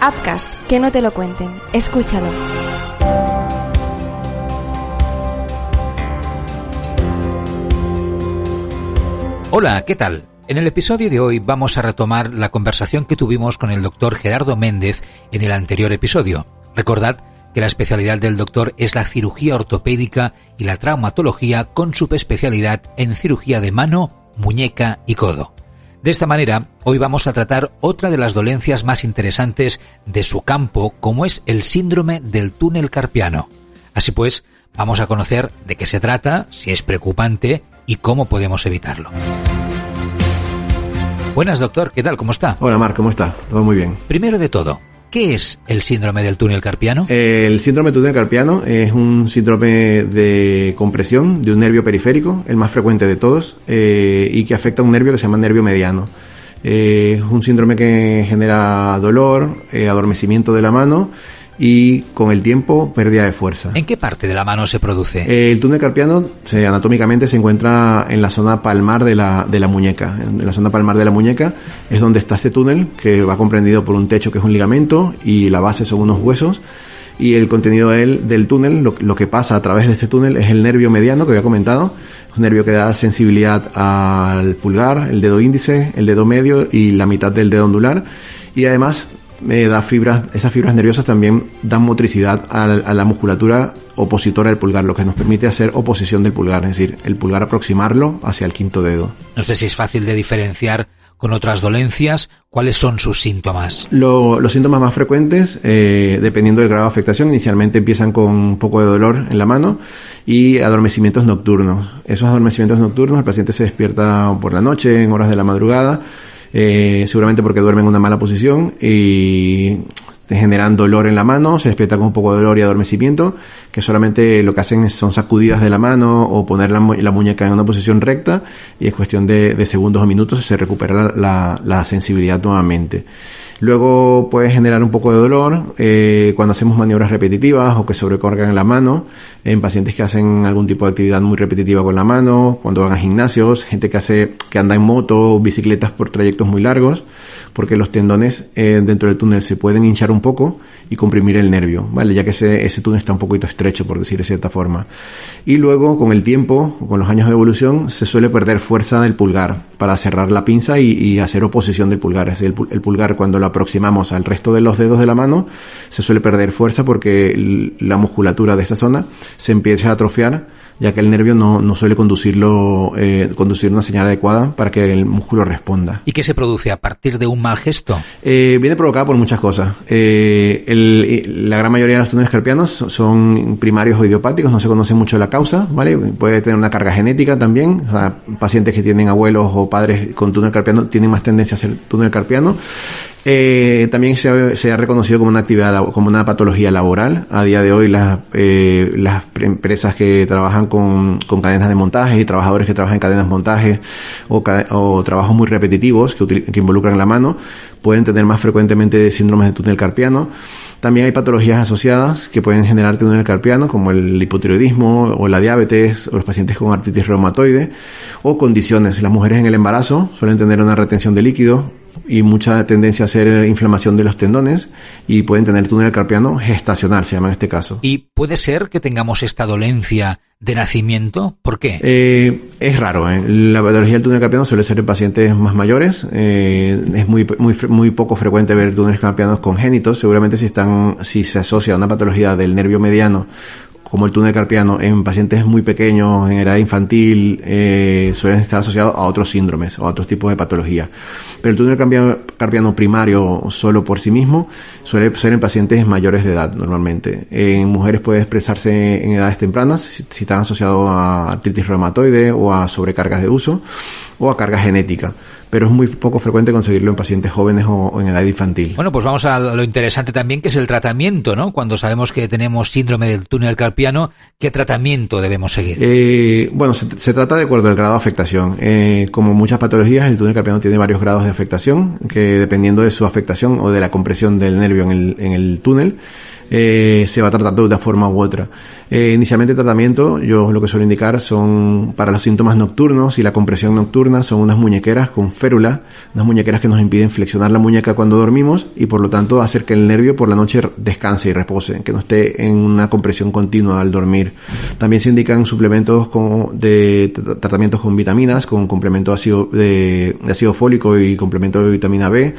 Upcast, que no te lo cuenten. Escúchalo. Hola, ¿qué tal? En el episodio de hoy vamos a retomar la conversación que tuvimos con el doctor Gerardo Méndez en el anterior episodio. Recordad que la especialidad del doctor es la cirugía ortopédica y la traumatología con subespecialidad en cirugía de mano, muñeca y codo. De esta manera, hoy vamos a tratar otra de las dolencias más interesantes de su campo, como es el síndrome del túnel carpiano. Así pues, vamos a conocer de qué se trata, si es preocupante y cómo podemos evitarlo. Buenas, doctor, ¿qué tal? ¿Cómo está? Hola, Mar, ¿cómo está? Todo muy bien. Primero de todo, ¿Qué es el síndrome del túnel carpiano? El síndrome del túnel carpiano es un síndrome de compresión de un nervio periférico, el más frecuente de todos, eh, y que afecta a un nervio que se llama nervio mediano. Eh, es un síndrome que genera dolor, eh, adormecimiento de la mano y con el tiempo pérdida de fuerza. ¿En qué parte de la mano se produce? Eh, el túnel carpiano se, anatómicamente se encuentra en la zona palmar de la, de la muñeca. En la zona palmar de la muñeca es donde está este túnel que va comprendido por un techo que es un ligamento y la base son unos huesos. Y el contenido del, del túnel, lo, lo, que pasa a través de este túnel es el nervio mediano que había comentado. Es un nervio que da sensibilidad al pulgar, el dedo índice, el dedo medio y la mitad del dedo ondular. Y además da fibras, esas fibras nerviosas también dan motricidad a, a, la musculatura opositora del pulgar, lo que nos permite hacer oposición del pulgar, es decir, el pulgar aproximarlo hacia el quinto dedo. No sé si es fácil de diferenciar con otras dolencias, ¿cuáles son sus síntomas? Lo, los síntomas más frecuentes, eh, dependiendo del grado de afectación, inicialmente empiezan con un poco de dolor en la mano y adormecimientos nocturnos. Esos adormecimientos nocturnos, el paciente se despierta por la noche, en horas de la madrugada, eh, seguramente porque duerme en una mala posición y te generan dolor en la mano, se despierta con un poco de dolor y adormecimiento, que solamente lo que hacen son sacudidas de la mano o poner la, la muñeca en una posición recta y es cuestión de, de segundos o minutos se recupera la, la, sensibilidad nuevamente. Luego puede generar un poco de dolor eh, cuando hacemos maniobras repetitivas o que sobrecargan la mano, en pacientes que hacen algún tipo de actividad muy repetitiva con la mano, cuando van a gimnasios, gente que hace, que anda en moto o bicicletas por trayectos muy largos, porque los tendones eh, dentro del túnel se pueden hinchar un poco y comprimir el nervio, ¿vale? Ya que ese, túnel está un poquito estrecho, por decir de cierta forma. Y luego, con el tiempo, con los años de evolución, se suele perder fuerza del pulgar para cerrar la pinza y, hacer oposición del pulgar. Es el, el, pulgar cuando lo aproximamos al resto de los dedos de la mano, se suele perder fuerza porque la musculatura de esta zona se empieza a atrofiar ya que el nervio no, no suele conducirlo, eh, conducir una señal adecuada para que el músculo responda. ¿Y qué se produce a partir de un mal gesto? Eh, viene provocado por muchas cosas. Eh, el, la gran mayoría de los túneles carpianos son primarios o idiopáticos, no se conoce mucho la causa, ¿vale? Puede tener una carga genética también, o sea, pacientes que tienen abuelos o padres con túnel carpiano tienen más tendencia a hacer túnel carpiano. Eh, también se ha, se ha, reconocido como una actividad, como una patología laboral. A día de hoy las, eh, las empresas que trabajan con, cadenas de montaje y trabajadores que trabajan en cadenas de montaje o, o trabajos muy repetitivos que, que, involucran la mano pueden tener más frecuentemente síndromes de túnel carpiano. También hay patologías asociadas que pueden generar túnel carpiano como el hipotiroidismo o la diabetes o los pacientes con artritis reumatoide o condiciones. Las mujeres en el embarazo suelen tener una retención de líquido y mucha tendencia a hacer inflamación de los tendones y pueden tener túnel carpiano gestacional, se llama en este caso. ¿Y puede ser que tengamos esta dolencia de nacimiento? ¿Por qué? Eh, es raro. ¿eh? La patología del túnel carpiano suele ser en pacientes más mayores. Eh, es muy, muy, muy poco frecuente ver túneles carpianos congénitos. Seguramente si están, si se asocia a una patología del nervio mediano como el túnel carpiano en pacientes muy pequeños, en edad infantil, eh, suelen estar asociados a otros síndromes o a otros tipos de patologías. Pero el túnel carpiano, primario solo por sí mismo suele ser en pacientes mayores de edad normalmente. En mujeres puede expresarse en edades tempranas si, si están asociados a artritis reumatoide o a sobrecargas de uso o a carga genética pero es muy poco frecuente conseguirlo en pacientes jóvenes o, o, en edad infantil. Bueno, pues vamos a lo interesante también que es el tratamiento, ¿no? Cuando sabemos que tenemos síndrome del túnel carpiano, ¿qué tratamiento debemos seguir? Eh, bueno, se, se, trata de acuerdo al grado de afectación. Eh, como muchas patologías, el túnel carpiano tiene varios grados de afectación, que dependiendo de su afectación o de la compresión del nervio en el, en el túnel, eh, se va tratando de una forma u otra. Eh, inicialmente el tratamiento, yo lo que suelo indicar son para los síntomas nocturnos y la compresión nocturna, son unas muñequeras con férula, unas muñequeras que nos impiden flexionar la muñeca cuando dormimos y por lo tanto hacer que el nervio por la noche descanse y repose, que no esté en una compresión continua al dormir. También se indican suplementos con, de tratamientos con vitaminas, con complemento ácido de, de ácido fólico y complemento de vitamina B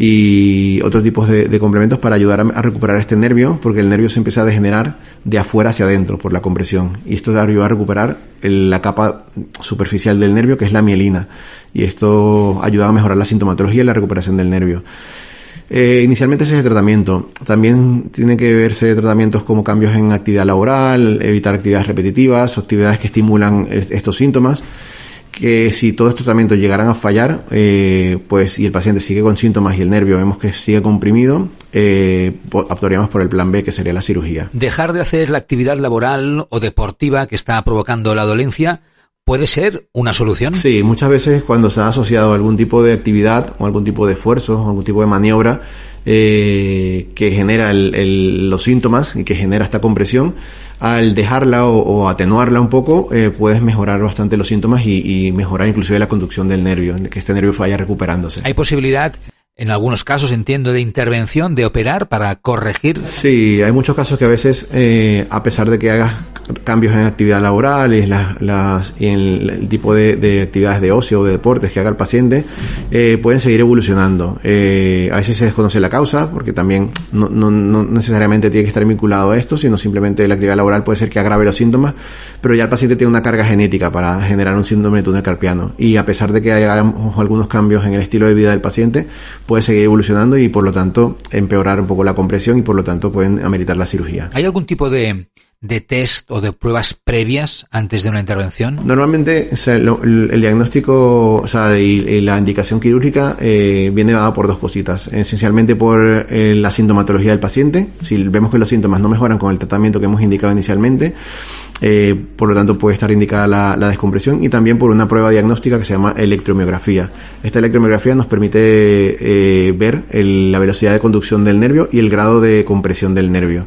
y otros tipos de, complementos para ayudar a, recuperar este nervio, porque el nervio se empieza a degenerar de afuera hacia adentro por la compresión. Y esto ayuda a recuperar la capa superficial del nervio, que es la mielina. Y esto ayuda a mejorar la sintomatología y la recuperación del nervio. Eh, inicialmente ese es el tratamiento. También tiene que verse tratamientos como cambios en actividad laboral, evitar actividades repetitivas, actividades que estimulan estos síntomas que si todos estos tratamientos llegaran a fallar, eh, pues y el paciente sigue con síntomas y el nervio vemos que sigue comprimido, eh, optaríamos por el plan B, que sería la cirugía. Dejar de hacer la actividad laboral o deportiva que está provocando la dolencia puede ser una solución. Sí, muchas veces cuando se ha asociado algún tipo de actividad o algún tipo de esfuerzo o algún tipo de maniobra eh, que genera los síntomas y que genera esta compresión, al dejarla o, atenuarla un poco, eh, puedes mejorar bastante los síntomas y, mejorar inclusive la conducción del nervio, que este nervio vaya recuperándose. ¿Hay posibilidad en algunos casos entiendo de intervención, de operar para corregir. Sí, hay muchos casos que a veces, eh, a pesar de que hagas cambios en actividad laboral y, las, las, y en el, tipo de, actividades de ocio o de deportes que haga el paciente, eh, pueden seguir evolucionando. Eh, a veces se desconoce la causa, porque también no, no, necesariamente tiene que estar vinculado a esto, sino simplemente la actividad laboral puede ser que agrave los síntomas, pero ya el paciente tiene una carga genética para generar un síndrome de túnel carpiano. Y a pesar de que haya algunos cambios en el estilo de vida del paciente, puede seguir evolucionando y por lo tanto empeorar un poco la compresión y por lo tanto pueden ameritar la cirugía. ¿Hay algún tipo de, de test o de pruebas previas antes de una intervención? Normalmente el, diagnóstico o sea, y, la indicación quirúrgica eh, viene dada por dos cositas. Esencialmente por eh, la sintomatología del paciente. Si vemos que los síntomas no mejoran con el tratamiento que hemos indicado inicialmente, eh, por lo tanto puede estar indicada la, descompresión y también por una prueba diagnóstica que se llama electromiografía. Esta electromiografía nos permite eh, ver la velocidad de conducción del nervio y el grado de compresión del nervio.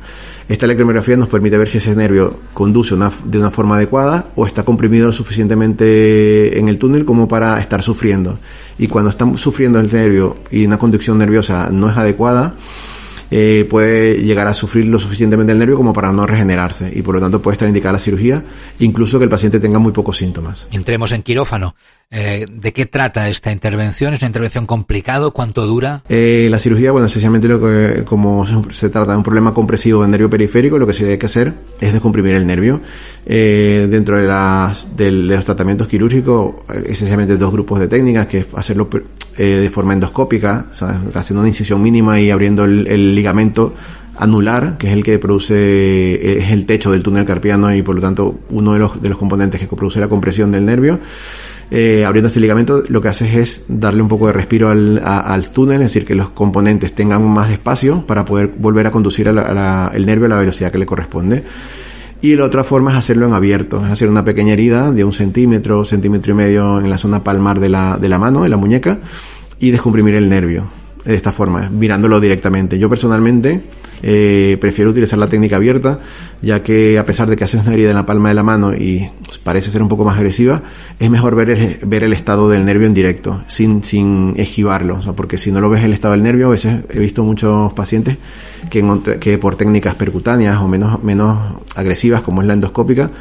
Esta electromiografía nos permite ver si ese nervio conduce de una forma adecuada o está comprimido lo suficientemente en el túnel como para estar sufriendo. Y cuando está sufriendo el nervio y una conducción nerviosa no es adecuada, eh, puede llegar a sufrir lo suficientemente el nervio como para no regenerarse y por lo tanto puede estar indicada la cirugía, incluso que el paciente tenga muy pocos síntomas. Entremos en quirófano. Eh, ¿De qué trata esta intervención? ¿Es una intervención complicada? ¿Cuánto dura? Eh, la cirugía, bueno, esencialmente lo que, como se trata de un problema compresivo del nervio periférico, lo que se tiene que hacer es descomprimir el nervio. Eh, dentro de, las, de, los tratamientos quirúrgicos, esencialmente dos grupos de técnicas, que es hacerlo de forma endoscópica, haciendo una incisión mínima y abriendo el, ligamento anular, que es el que produce, es el techo del túnel carpiano y por lo tanto uno de los, de los componentes que produce la compresión del nervio. Eh, abriendo este ligamento, lo que haces es darle un poco de respiro al, al, túnel, es decir, que los componentes tengan más espacio para poder volver a conducir el nervio a la velocidad que le corresponde. Y la otra forma es hacerlo en abierto, es hacer una pequeña herida de un centímetro, centímetro y medio en la zona palmar de la, de la mano, de la muñeca, y descomprimir el nervio de esta forma, mirándolo directamente. Yo personalmente eh, prefiero utilizar la técnica abierta, ya que a pesar de que haces una herida en la palma de la mano y parece ser un poco más agresiva, es mejor ver el, ver el estado del nervio en directo, sin, sin esquivarlo, porque si no lo ves el estado del nervio, a veces he visto muchos pacientes que, que por técnicas percutáneas o menos, menos agresivas, como es la endoscópica,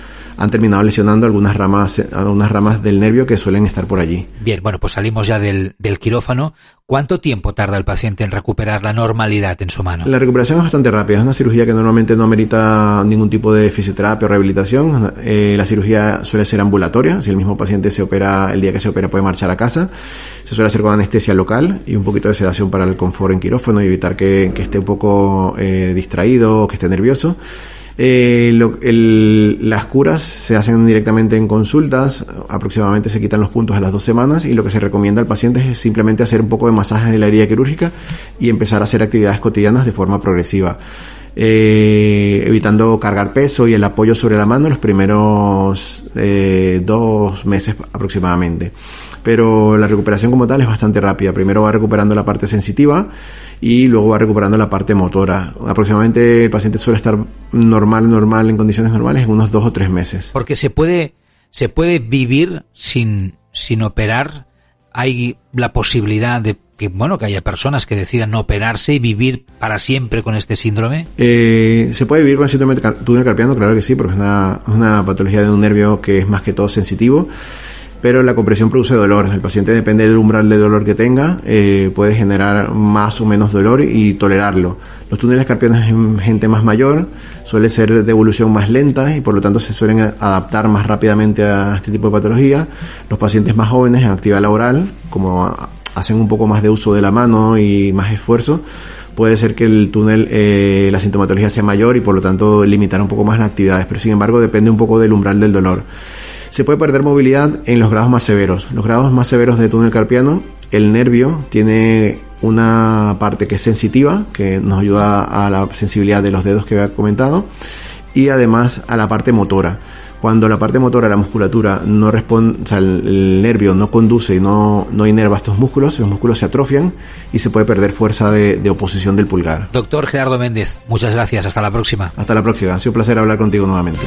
han terminado lesionando algunas ramas, algunas ramas del nervio que suelen estar por allí. Bien, bueno, pues salimos ya del, del quirófano. ¿Cuánto tiempo tarda el paciente en recuperar la normalidad en su mano? La recuperación es bastante rápida. Es una cirugía que normalmente no amerita ningún tipo de fisioterapia o rehabilitación. Eh, la cirugía suele ser ambulatoria. Si el mismo paciente se opera, el día que se opera puede marchar a casa. Se suele hacer con anestesia local y un poquito de sedación para el confort en quirófano y evitar que, esté un poco eh, distraído o que esté nervioso. Eh, las curas se hacen directamente en consultas, aproximadamente se quitan los puntos a las dos semanas y lo que se recomienda al paciente es simplemente hacer un poco de masajes de la herida quirúrgica y empezar a hacer actividades cotidianas de forma progresiva. Eh, evitando cargar peso y el apoyo sobre la mano los primeros eh, dos meses aproximadamente. Pero la recuperación como tal es bastante rápida. Primero va recuperando la parte sensitiva y luego va recuperando la parte motora. Aproximadamente el paciente suele estar normal, normal, en condiciones normales en unos dos o tres meses. Porque se puede, se puede vivir sin, sin operar. Hay la posibilidad de que bueno que haya personas que decidan no operarse y vivir para siempre con este síndrome? Eh, se puede vivir con el síndrome de túnel carpiano, claro que sí, porque es una, es una patología de un nervio que es más que todo sensitivo pero la compresión produce dolor. El paciente depende del umbral de dolor que tenga, eh, puede generar más o menos dolor y tolerarlo. Los túneles carpianos en gente más mayor suele ser de evolución más lenta y por lo tanto se suelen adaptar más rápidamente a este tipo de patología. Los pacientes más jóvenes en actividad laboral, como hacen un poco más de uso de la mano y más esfuerzo, puede ser que el túnel, eh, la sintomatología sea mayor y por lo tanto limitar un poco más las actividades, pero sin embargo depende un poco del umbral del dolor. Se puede perder movilidad en los grados más severos. Los grados más severos de túnel carpiano, el nervio tiene una parte que es sensitiva, que nos ayuda a la sensibilidad de los dedos que había comentado, y además a la parte motora. Cuando la parte motora, la musculatura, no responde, o sea, el, nervio no conduce y no, no inerva estos músculos, los músculos se atrofian y se puede perder fuerza de, de oposición del pulgar. Doctor Gerardo Méndez, muchas gracias. Hasta la próxima. Hasta la próxima. Ha sido un placer hablar contigo nuevamente.